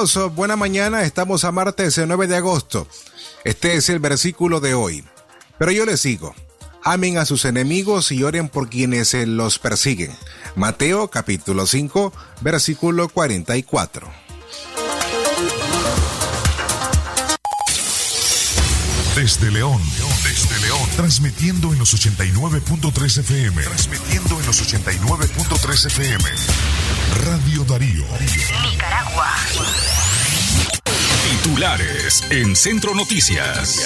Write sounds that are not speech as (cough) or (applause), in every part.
Bienvenidos, buena mañana, estamos a martes 9 de agosto. Este es el versículo de hoy. Pero yo les sigo. Amen a sus enemigos y oren por quienes los persiguen. Mateo capítulo 5, versículo 44. Desde León, desde León, transmitiendo en los 89.3 FM, transmitiendo en los 89.3 FM. Radio Darío. Nicaragua. Titulares en Centro Noticias.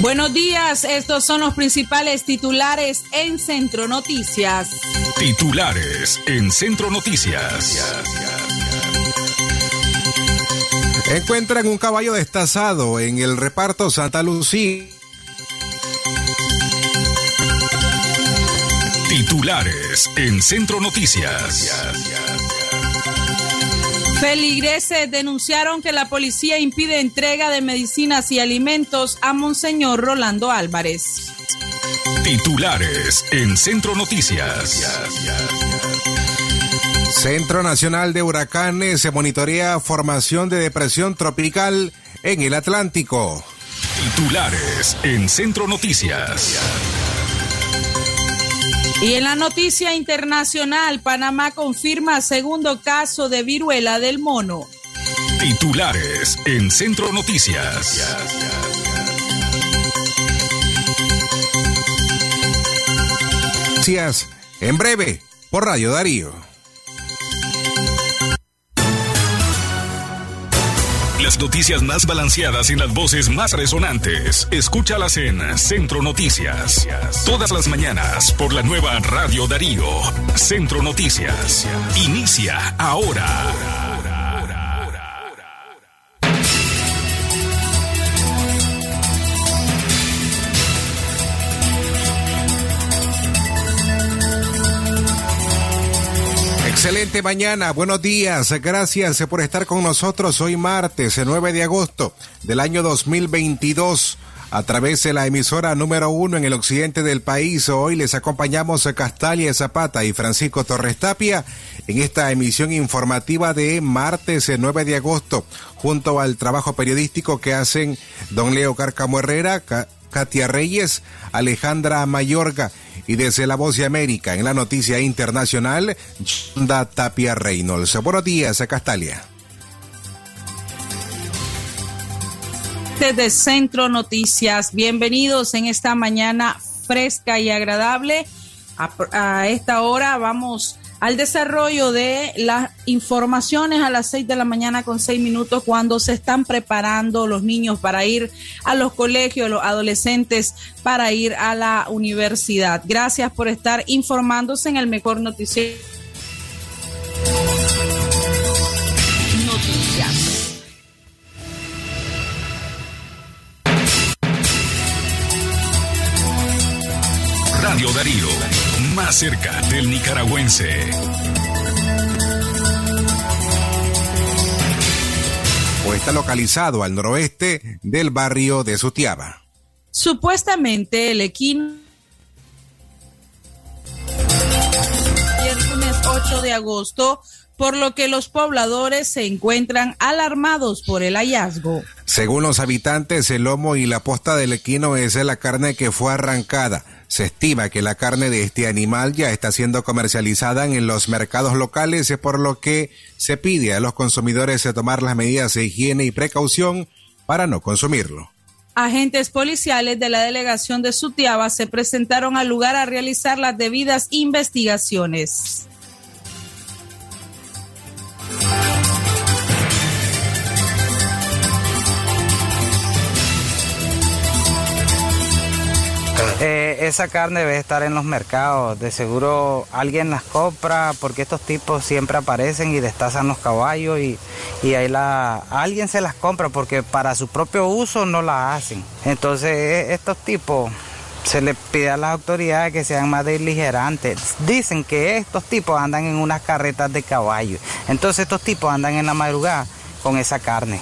Buenos días, estos son los principales titulares en Centro Noticias. Titulares en Centro Noticias. Encuentran un caballo destazado en el reparto Santa Lucía. Titulares en Centro Noticias. Feligreses denunciaron que la policía impide entrega de medicinas y alimentos a Monseñor Rolando Álvarez. Titulares en Centro Noticias. Centro Nacional de Huracanes se monitorea formación de depresión tropical en el Atlántico. Titulares en Centro Noticias. Y en la noticia internacional, Panamá confirma segundo caso de viruela del mono. Titulares en Centro Noticias. Noticias en breve por Radio Darío. Las noticias más balanceadas y las voces más resonantes. Escúchalas en Centro Noticias. Todas las mañanas por la nueva Radio Darío. Centro Noticias. Inicia ahora. Mañana, buenos días, gracias por estar con nosotros hoy martes 9 de agosto del año 2022 a través de la emisora número uno en el occidente del país. Hoy les acompañamos a Castalia Zapata y Francisco Torres Tapia en esta emisión informativa de martes 9 de agosto, junto al trabajo periodístico que hacen don Leo Carcamo Herrera, Katia Reyes, Alejandra Mayorga y desde La Voz de América, en la noticia internacional, Da Tapia Reynolds. Buenos días, Castalia. Desde Centro Noticias, bienvenidos en esta mañana fresca y agradable. A, a esta hora vamos al desarrollo de las informaciones a las 6 de la mañana con 6 minutos cuando se están preparando los niños para ir a los colegios, los adolescentes para ir a la universidad. Gracias por estar informándose en el mejor noticiero. Más cerca del nicaragüense. O está localizado al noroeste del barrio de Sutiaba. Supuestamente el equino el lunes 8 de agosto, por lo que los pobladores se encuentran alarmados por el hallazgo. Según los habitantes, el lomo y la posta del equino es la carne que fue arrancada. Se estima que la carne de este animal ya está siendo comercializada en los mercados locales, por lo que se pide a los consumidores tomar las medidas de higiene y precaución para no consumirlo. Agentes policiales de la delegación de Sutiaba se presentaron al lugar a realizar las debidas investigaciones. Eh, esa carne debe estar en los mercados. De seguro alguien las compra porque estos tipos siempre aparecen y destazan los caballos y, y ahí la, alguien se las compra porque para su propio uso no la hacen. Entonces eh, estos tipos se les pide a las autoridades que sean más diligerantes. Dicen que estos tipos andan en unas carretas de caballo. Entonces estos tipos andan en la madrugada con esa carne.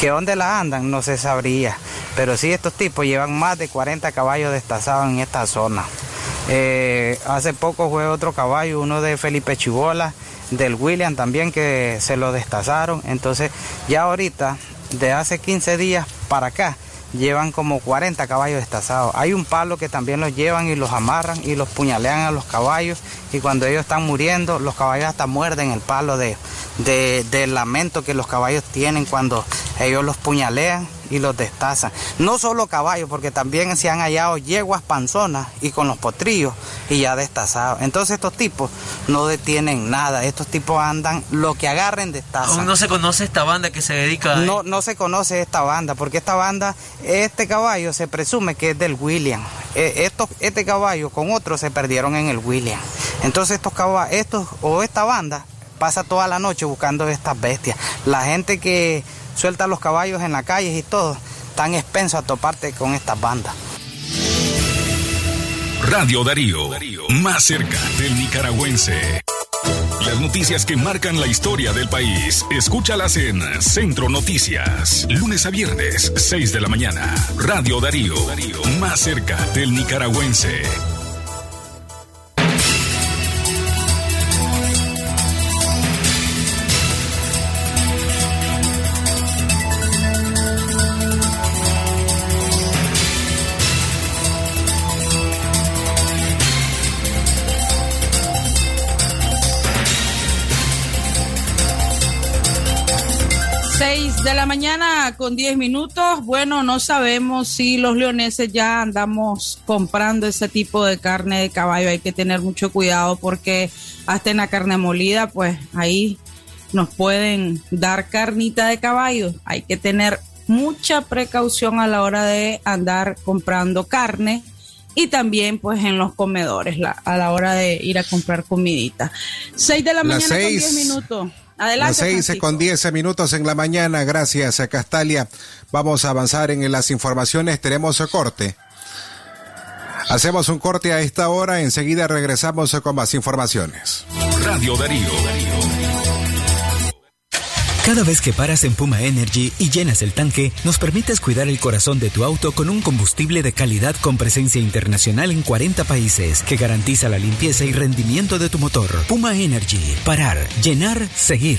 Que dónde la andan no se sabría. Pero sí estos tipos llevan más de 40 caballos destazados en esta zona. Eh, hace poco fue otro caballo, uno de Felipe Chibola, del William también que se lo destazaron. Entonces ya ahorita, de hace 15 días para acá, llevan como 40 caballos destazados. Hay un palo que también los llevan y los amarran y los puñalean a los caballos y cuando ellos están muriendo, los caballos hasta muerden el palo de, del lamento que los caballos tienen cuando ellos los puñalean y los destazan. No solo caballos, porque también se han hallado yeguas panzonas y con los potrillos y ya destazados. Entonces estos tipos no detienen nada, estos tipos andan lo que agarren destazan. ¿Aún no se conoce esta banda que se dedica a... No, no se conoce esta banda, porque esta banda, este caballo se presume que es del William. E, estos, este caballo con otros se perdieron en el William. Entonces estos caballos, estos o esta banda pasa toda la noche buscando estas bestias. La gente que suelta los caballos en las calles y todo, tan expenso a toparte con estas bandas. Radio Darío, más cerca del nicaragüense. Las noticias que marcan la historia del país, escúchalas en Centro Noticias, lunes a viernes, 6 de la mañana. Radio Darío, más cerca del nicaragüense. 6 de la mañana con 10 minutos. Bueno, no sabemos si los leoneses ya andamos comprando ese tipo de carne de caballo. Hay que tener mucho cuidado porque hasta en la carne molida, pues ahí nos pueden dar carnita de caballo. Hay que tener mucha precaución a la hora de andar comprando carne y también pues en los comedores a la hora de ir a comprar comidita. 6 de la mañana con 10 minutos. Adelante. Las seis con diez minutos en la mañana. Gracias a Castalia. Vamos a avanzar en las informaciones. Tenemos corte. Hacemos un corte a esta hora. Enseguida regresamos con más informaciones. Radio Darío. Cada vez que paras en Puma Energy y llenas el tanque, nos permites cuidar el corazón de tu auto con un combustible de calidad con presencia internacional en 40 países que garantiza la limpieza y rendimiento de tu motor. Puma Energy. Parar, llenar, seguir.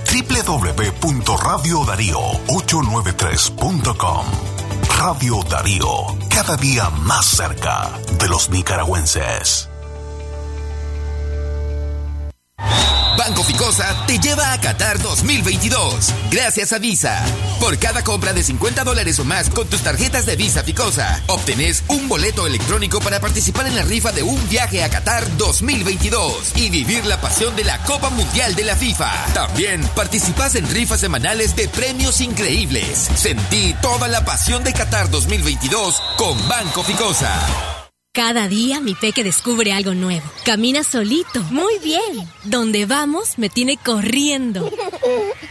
www.radiodarío893.com. Radio Darío, cada día más cerca de los nicaragüenses. Te lleva a Qatar 2022. Gracias a Visa. Por cada compra de 50 dólares o más con tus tarjetas de Visa Ficosa, obtenés un boleto electrónico para participar en la rifa de un viaje a Qatar 2022 y vivir la pasión de la Copa Mundial de la FIFA. También participas en rifas semanales de premios increíbles. Sentí toda la pasión de Qatar 2022 con Banco Ficosa. Cada día mi peque descubre algo nuevo. Camina solito. Muy bien. Donde vamos me tiene corriendo. (laughs)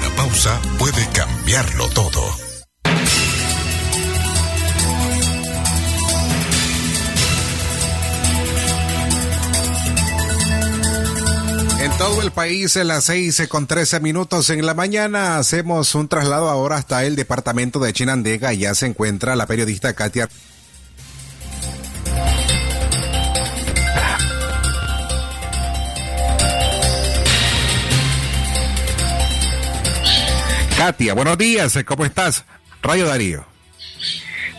puede cambiarlo todo. En todo el país, en las seis con trece minutos en la mañana, hacemos un traslado ahora hasta el departamento de Chinandega. Ya se encuentra la periodista Katia Katia, buenos días, ¿cómo estás? Radio Darío.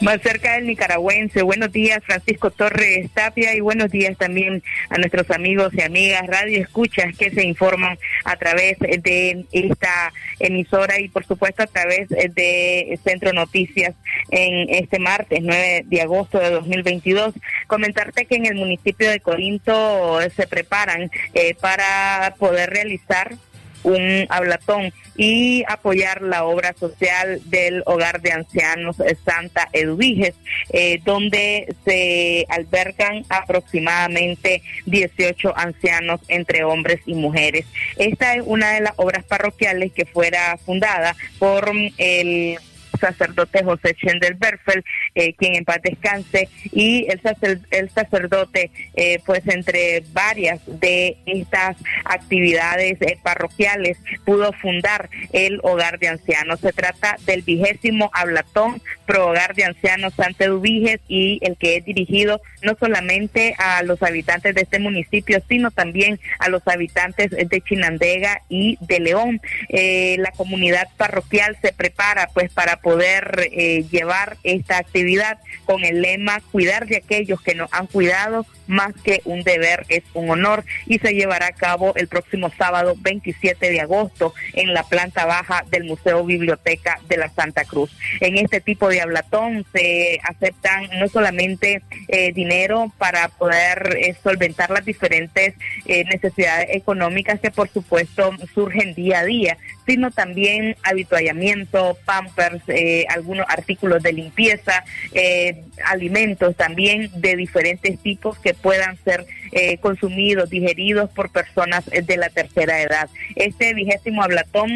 Más cerca del nicaragüense, buenos días Francisco Torres Tapia y buenos días también a nuestros amigos y amigas radio escuchas que se informan a través de esta emisora y por supuesto a través de Centro Noticias en este martes 9 de agosto de 2022. Comentarte que en el municipio de Corinto se preparan eh, para poder realizar un hablatón y apoyar la obra social del Hogar de Ancianos Santa Eduviges, eh, donde se albergan aproximadamente 18 ancianos entre hombres y mujeres. Esta es una de las obras parroquiales que fuera fundada por el sacerdote José Chendel Berfel, eh, quien en paz descanse, y el, el sacerdote, eh, pues entre varias de estas actividades eh, parroquiales, pudo fundar el Hogar de Ancianos. Se trata del vigésimo hablatón pro Hogar de Ancianos Santa Eduviges y el que es dirigido no solamente a los habitantes de este municipio, sino también a los habitantes de Chinandega y de León. la comunidad parroquial se prepara pues para poder eh, llevar esta actividad con el lema cuidar de aquellos que nos han cuidado más que un deber es un honor y se llevará a cabo el próximo sábado 27 de agosto en la planta baja del Museo Biblioteca de la Santa Cruz. En este tipo de hablatón se aceptan no solamente eh, dinero para poder eh, solventar las diferentes necesidades económicas que por supuesto surgen día a día, sino también habituallamiento, pampers, eh, algunos artículos de limpieza, eh, alimentos también de diferentes tipos que puedan ser eh, consumidos, digeridos por personas de la tercera edad. Este vigésimo hablatón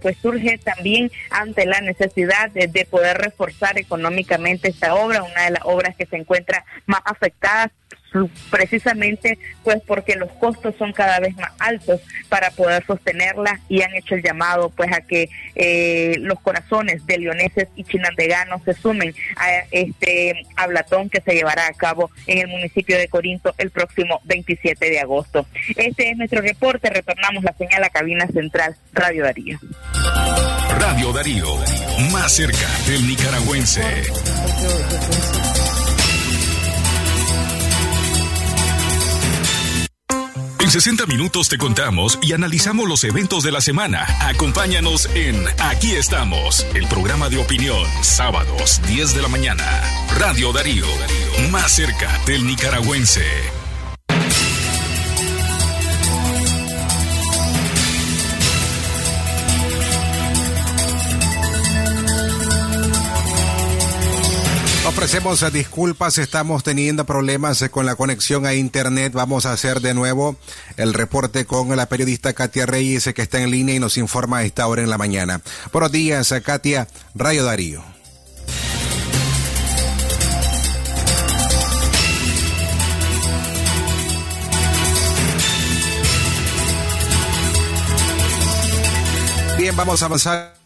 pues surge también ante la necesidad de, de poder reforzar económicamente esta obra, una de las obras que se encuentra más afectadas precisamente pues porque los costos son cada vez más altos para poder sostenerla y han hecho el llamado pues a que eh, los corazones de leoneses y chinandeganos se sumen a este hablatón que se llevará a cabo en el municipio de Corinto el próximo 27 de agosto. Este es nuestro reporte, retornamos la señal a cabina central Radio Darío. Radio Darío, más cerca del nicaragüense. En 60 minutos te contamos y analizamos los eventos de la semana. Acompáñanos en Aquí estamos, el programa de opinión, sábados 10 de la mañana. Radio Darío, más cerca del nicaragüense. Ofrecemos disculpas, estamos teniendo problemas con la conexión a internet. Vamos a hacer de nuevo el reporte con la periodista Katia Reyes que está en línea y nos informa a esta hora en la mañana. Buenos días, Katia, Rayo Darío. Bien, vamos a avanzar.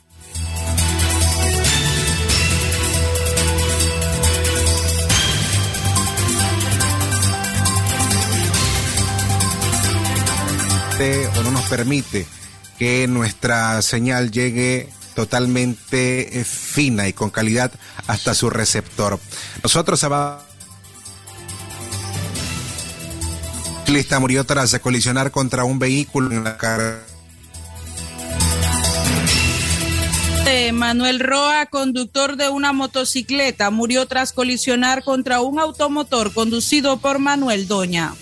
O no nos permite que nuestra señal llegue totalmente eh, fina y con calidad hasta su receptor. Nosotros Lista murió tras colisionar contra un vehículo en la carretera. Manuel Roa, conductor de una motocicleta, murió tras colisionar contra un automotor conducido por Manuel Doña.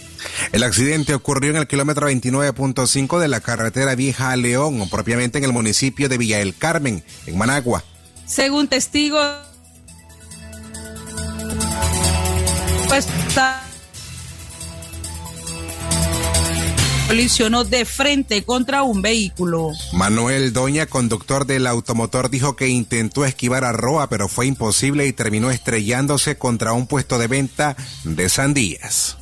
El accidente ocurrió en el kilómetro 29.5 de la carretera Vieja a León, propiamente en el municipio de Villa El Carmen, en Managua. Según testigos, pues colisionó de frente contra un vehículo. Manuel Doña, conductor del automotor, dijo que intentó esquivar a Roa, pero fue imposible y terminó estrellándose contra un puesto de venta de sandías.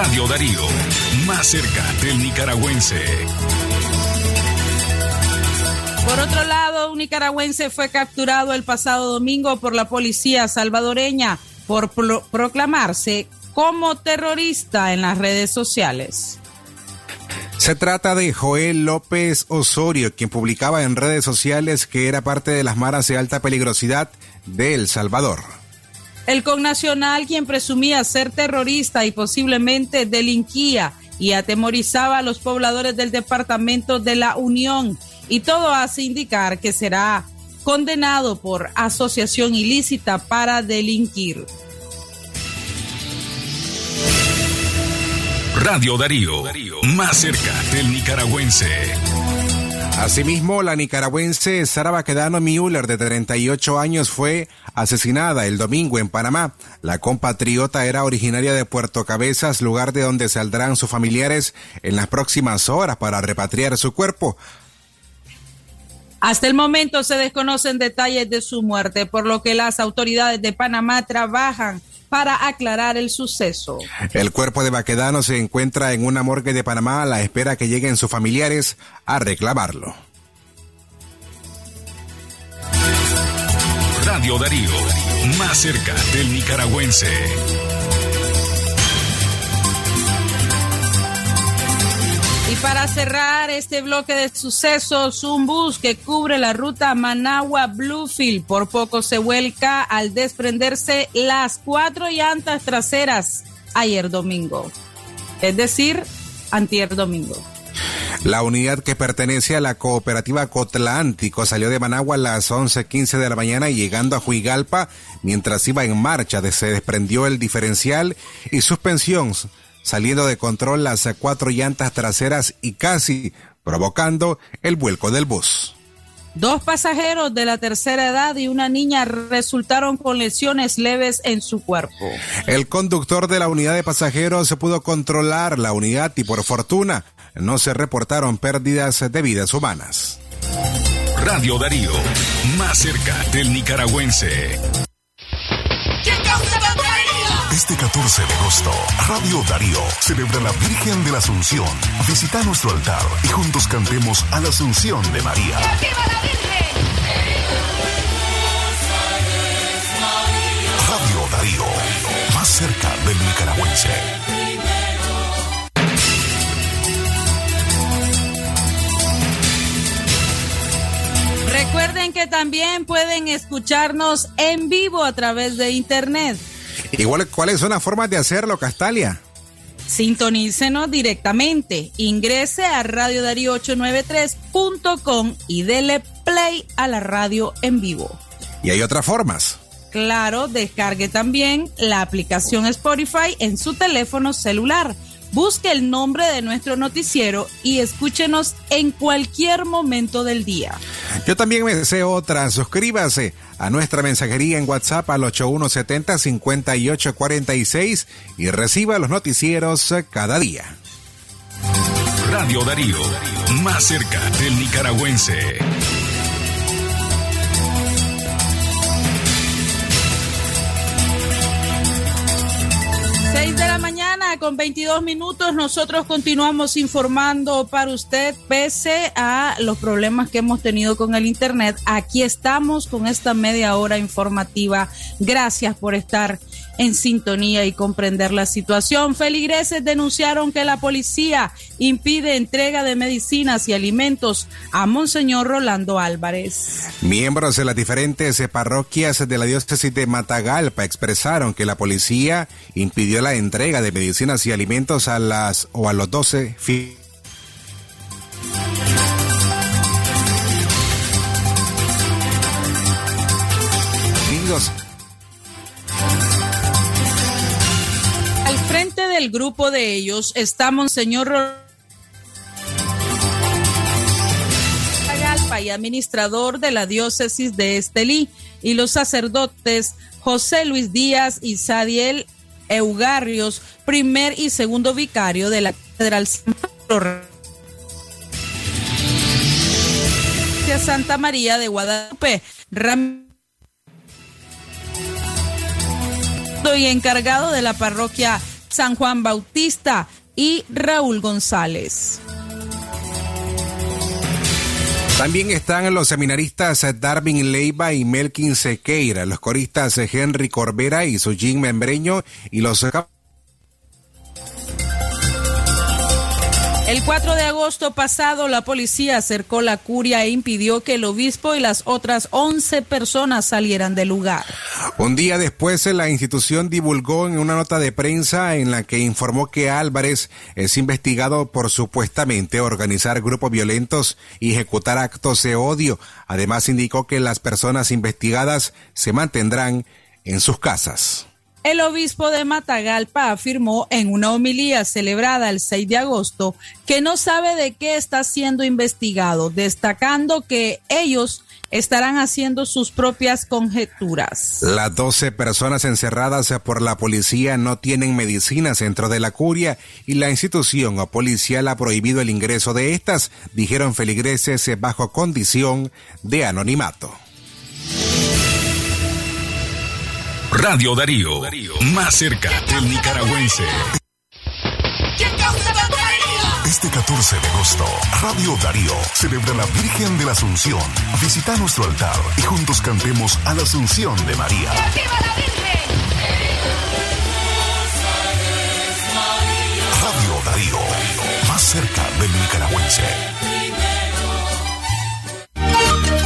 Radio Darío, más cerca del nicaragüense. Por otro lado, un nicaragüense fue capturado el pasado domingo por la policía salvadoreña por pro proclamarse como terrorista en las redes sociales. Se trata de Joel López Osorio, quien publicaba en redes sociales que era parte de las maras de alta peligrosidad de El Salvador. El connacional, quien presumía ser terrorista y posiblemente delinquía y atemorizaba a los pobladores del departamento de la Unión, y todo hace indicar que será condenado por asociación ilícita para delinquir. Radio Darío, más cerca del nicaragüense. Asimismo, la nicaragüense Sara Baquedano Müller, de 38 años, fue asesinada el domingo en Panamá. La compatriota era originaria de Puerto Cabezas, lugar de donde saldrán sus familiares en las próximas horas para repatriar su cuerpo. Hasta el momento se desconocen detalles de su muerte, por lo que las autoridades de Panamá trabajan para aclarar el suceso. El cuerpo de Baquedano se encuentra en una morgue de Panamá a la espera que lleguen sus familiares a reclamarlo. Radio Darío, más cerca del nicaragüense. Para cerrar este bloque de sucesos, un bus que cubre la ruta Managua-Bluefield por poco se vuelca al desprenderse las cuatro llantas traseras ayer domingo. Es decir, antier domingo. La unidad que pertenece a la cooperativa Cotlántico salió de Managua a las 11:15 de la mañana y llegando a Juigalpa, mientras iba en marcha, se desprendió el diferencial y suspensión saliendo de control las cuatro llantas traseras y casi provocando el vuelco del bus. Dos pasajeros de la tercera edad y una niña resultaron con lesiones leves en su cuerpo. El conductor de la unidad de pasajeros se pudo controlar la unidad y por fortuna no se reportaron pérdidas de vidas humanas. Radio Darío, más cerca del nicaragüense. Este 14 de agosto, Radio Darío celebra la Virgen de la Asunción. Visita nuestro altar y juntos cantemos a la Asunción de María. Radio Darío, más cerca del nicaragüense. Recuerden que también pueden escucharnos en vivo a través de internet. Igual, ¿cuáles son las formas de hacerlo, Castalia? Sintonícenos directamente. Ingrese a radiodarío893.com y dele play a la radio en vivo. ¿Y hay otras formas? Claro, descargue también la aplicación Spotify en su teléfono celular. Busque el nombre de nuestro noticiero y escúchenos en cualquier momento del día. Yo también me deseo otra. Suscríbase a nuestra mensajería en WhatsApp al 8170-5846 y reciba los noticieros cada día. Radio Darío, más cerca del nicaragüense. 6 de la mañana con 22 minutos nosotros continuamos informando para usted pese a los problemas que hemos tenido con el internet. Aquí estamos con esta media hora informativa. Gracias por estar en sintonía y comprender la situación. Feligreses denunciaron que la policía impide entrega de medicinas y alimentos a Monseñor Rolando Álvarez. Miembros de las diferentes parroquias de la diócesis de Matagalpa expresaron que la policía impidió la entrega de medicinas y alimentos a las o a los 12 Al grupo de ellos está Monseñor Galpa y administrador de la diócesis de Estelí y los sacerdotes José Luis Díaz y Sadiel Eugarrios, primer y segundo vicario de la Catedral Santa María de Guadalupe. Ram y encargado de la parroquia San Juan Bautista y Raúl González. También están los seminaristas Darwin Leiva y Melkin Sequeira, los coristas Henry Corbera y Sujin Membreño y los El 4 de agosto pasado, la policía acercó la curia e impidió que el obispo y las otras 11 personas salieran del lugar. Un día después, la institución divulgó en una nota de prensa en la que informó que Álvarez es investigado por supuestamente organizar grupos violentos y ejecutar actos de odio. Además, indicó que las personas investigadas se mantendrán en sus casas. El obispo de Matagalpa afirmó en una homilía celebrada el 6 de agosto que no sabe de qué está siendo investigado, destacando que ellos estarán haciendo sus propias conjeturas. Las 12 personas encerradas por la policía no tienen medicinas dentro de la curia y la institución policial ha prohibido el ingreso de estas, dijeron feligreses bajo condición de anonimato. Radio Darío, más cerca del nicaragüense. Este 14 de agosto, Radio Darío celebra la Virgen de la Asunción. Visita nuestro altar y juntos cantemos a la Asunción de María. Radio Darío, más cerca del nicaragüense.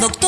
La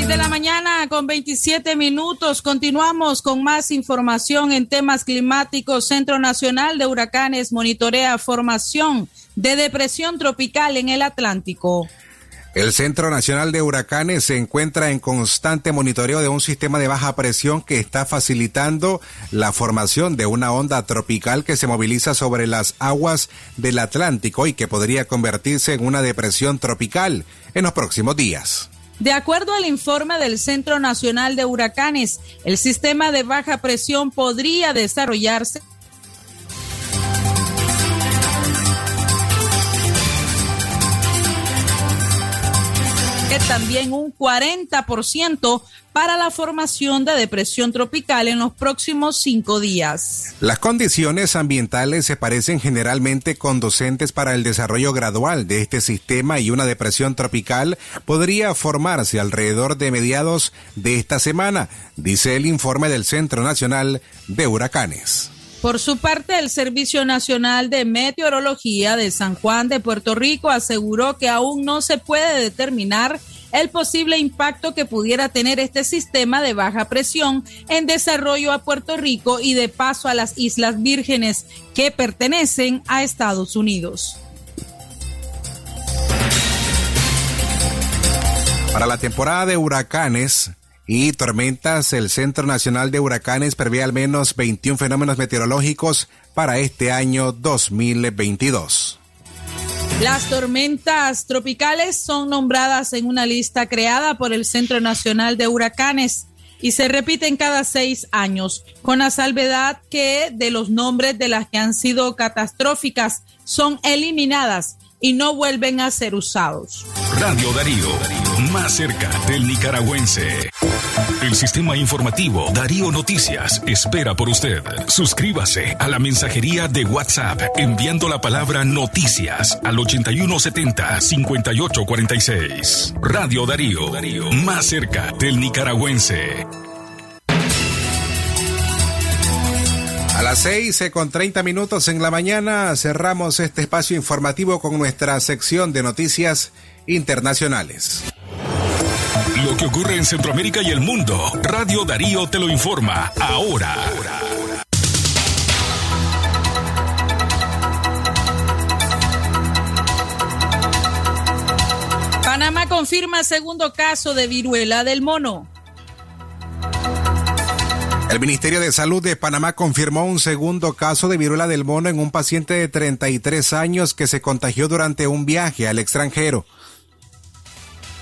6 de la mañana con 27 minutos. Continuamos con más información en temas climáticos. Centro Nacional de Huracanes monitorea formación de depresión tropical en el Atlántico. El Centro Nacional de Huracanes se encuentra en constante monitoreo de un sistema de baja presión que está facilitando la formación de una onda tropical que se moviliza sobre las aguas del Atlántico y que podría convertirse en una depresión tropical en los próximos días. De acuerdo al informe del Centro Nacional de Huracanes, el sistema de baja presión podría desarrollarse también un 40% para la formación de depresión tropical en los próximos cinco días. Las condiciones ambientales se parecen generalmente conducentes para el desarrollo gradual de este sistema y una depresión tropical podría formarse alrededor de mediados de esta semana, dice el informe del Centro Nacional de Huracanes. Por su parte, el Servicio Nacional de Meteorología de San Juan de Puerto Rico aseguró que aún no se puede determinar el posible impacto que pudiera tener este sistema de baja presión en desarrollo a Puerto Rico y de paso a las Islas Vírgenes que pertenecen a Estados Unidos. Para la temporada de huracanes, y tormentas, el Centro Nacional de Huracanes prevé al menos 21 fenómenos meteorológicos para este año 2022. Las tormentas tropicales son nombradas en una lista creada por el Centro Nacional de Huracanes y se repiten cada seis años, con la salvedad que de los nombres de las que han sido catastróficas son eliminadas y no vuelven a ser usados. Radio Darío, más cerca del nicaragüense. El sistema informativo Darío Noticias espera por usted. Suscríbase a la mensajería de WhatsApp enviando la palabra noticias al 8170-5846. Radio Darío, Darío, más cerca del nicaragüense. A las seis con 30 minutos en la mañana cerramos este espacio informativo con nuestra sección de noticias internacionales. Lo que ocurre en Centroamérica y el mundo, Radio Darío te lo informa ahora. Panamá confirma segundo caso de viruela del mono. El Ministerio de Salud de Panamá confirmó un segundo caso de viruela del mono en un paciente de 33 años que se contagió durante un viaje al extranjero.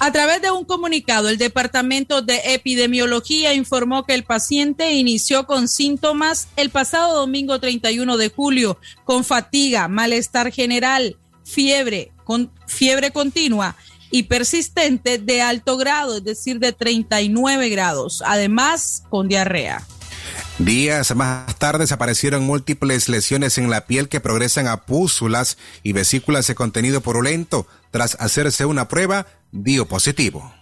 A través de un comunicado, el Departamento de Epidemiología informó que el paciente inició con síntomas el pasado domingo 31 de julio, con fatiga, malestar general, fiebre, con fiebre continua y persistente de alto grado, es decir, de 39 grados, además con diarrea. Días más tarde aparecieron múltiples lesiones en la piel que progresan a pústulas y vesículas de contenido purulento. Tras hacerse una prueba, dio positivo.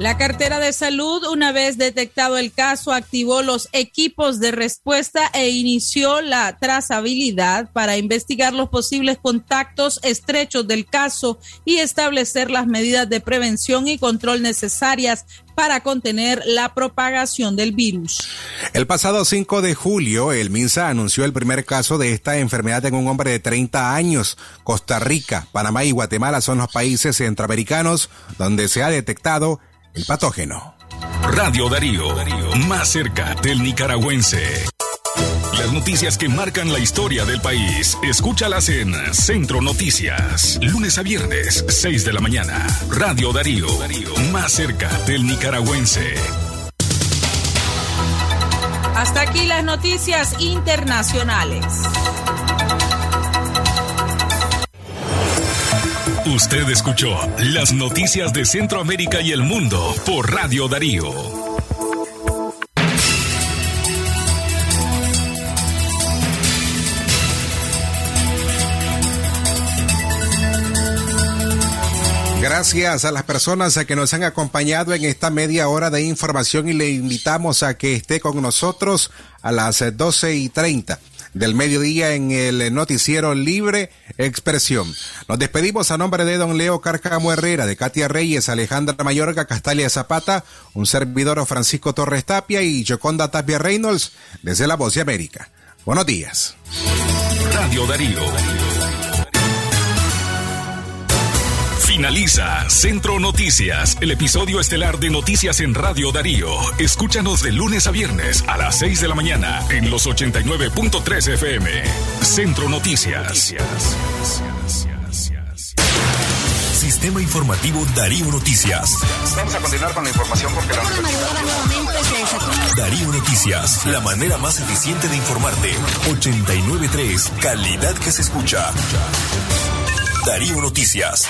La cartera de salud, una vez detectado el caso, activó los equipos de respuesta e inició la trazabilidad para investigar los posibles contactos estrechos del caso y establecer las medidas de prevención y control necesarias para contener la propagación del virus. El pasado 5 de julio, el MINSA anunció el primer caso de esta enfermedad en un hombre de 30 años. Costa Rica, Panamá y Guatemala son los países centroamericanos donde se ha detectado el patógeno. Radio Darío, más cerca del nicaragüense. Las noticias que marcan la historia del país, escúchalas en Centro Noticias, lunes a viernes, 6 de la mañana. Radio Darío, más cerca del nicaragüense. Hasta aquí las noticias internacionales. Usted escuchó las noticias de Centroamérica y el mundo por Radio Darío. Gracias a las personas que nos han acompañado en esta media hora de información y le invitamos a que esté con nosotros a las 12 y 30 del mediodía en el noticiero Libre Expresión. Nos despedimos a nombre de don Leo Carcamo Herrera, de Katia Reyes, Alejandra Mayorga, Castalia Zapata, un servidor Francisco Torres Tapia y Joconda Tapia Reynolds desde La Voz de América. Buenos días. Radio Darío. Finaliza Centro Noticias, el episodio estelar de Noticias en Radio Darío. Escúchanos de lunes a viernes a las 6 de la mañana en los 89.3 FM. Centro Noticias. Sistema Informativo Darío Noticias. Vamos a continuar con la información porque la Darío Noticias, la manera más eficiente de informarte. 89.3, calidad que se escucha. Darío Noticias.